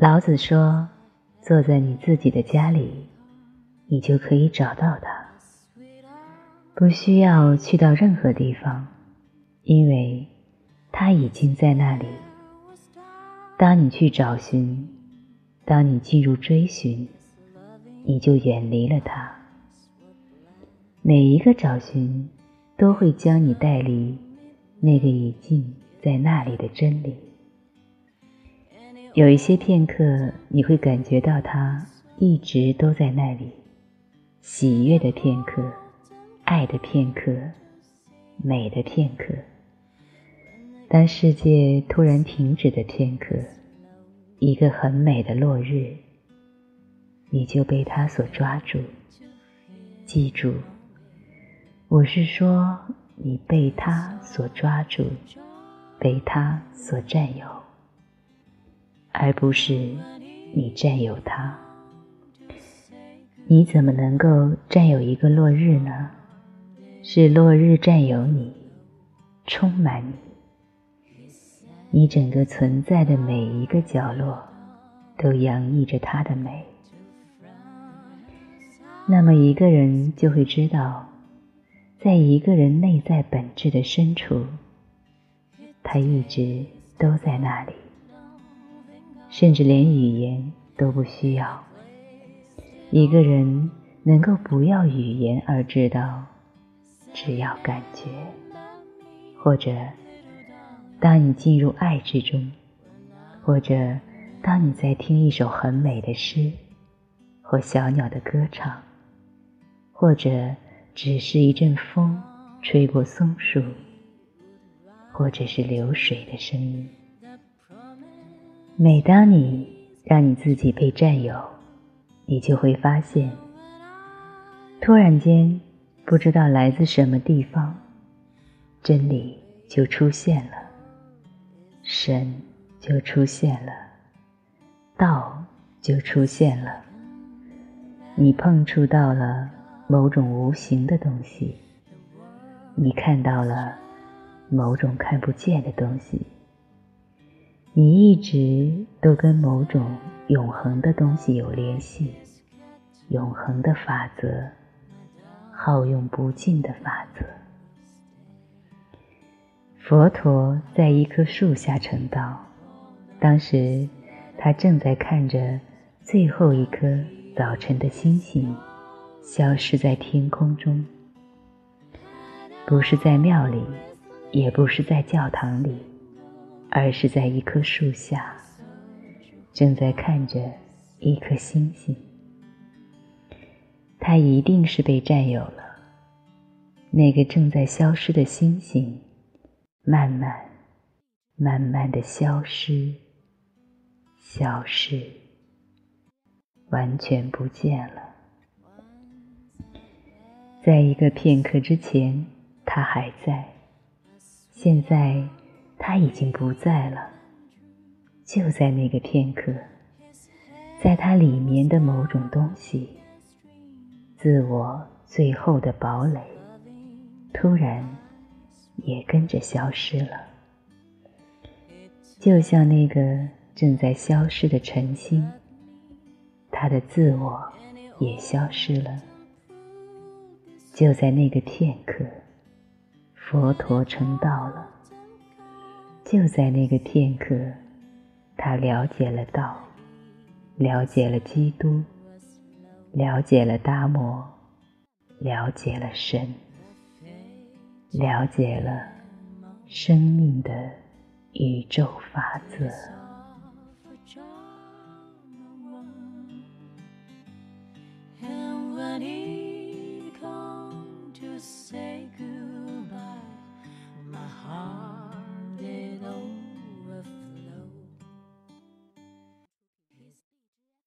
老子说：“坐在你自己的家里，你就可以找到它，不需要去到任何地方，因为它已经在那里。当你去找寻，当你进入追寻，你就远离了它。每一个找寻，都会将你带离那个已经在那里的真理。”有一些片刻，你会感觉到它一直都在那里，喜悦的片刻，爱的片刻，美的片刻。当世界突然停止的片刻，一个很美的落日，你就被它所抓住。记住，我是说，你被它所抓住，被它所占有。而不是你占有它，你怎么能够占有一个落日呢？是落日占有你，充满你，你整个存在的每一个角落都洋溢着它的美。那么一个人就会知道，在一个人内在本质的深处，他一直都在那里。甚至连语言都不需要。一个人能够不要语言而知道，只要感觉，或者当你进入爱之中，或者当你在听一首很美的诗，或小鸟的歌唱，或者只是一阵风吹过松树，或者是流水的声音。每当你让你自己被占有，你就会发现，突然间不知道来自什么地方，真理就出现了，神就出现了，道就出现了。你碰触到了某种无形的东西，你看到了某种看不见的东西。你一直都跟某种永恒的东西有联系，永恒的法则，耗用不尽的法则。佛陀在一棵树下成道，当时他正在看着最后一颗早晨的星星消失在天空中，不是在庙里，也不是在教堂里。而是在一棵树下，正在看着一颗星星。它一定是被占有了。那个正在消失的星星，慢慢、慢慢的消失、消失，完全不见了。在一个片刻之前，它还在。现在。他已经不在了，就在那个片刻，在他里面的某种东西，自我最后的堡垒，突然也跟着消失了，就像那个正在消失的晨星，他的自我也消失了。就在那个片刻，佛陀成道了。就在那个片刻，他了解了道，了解了基督，了解了达摩，了解了神，了解了生命的宇宙法则。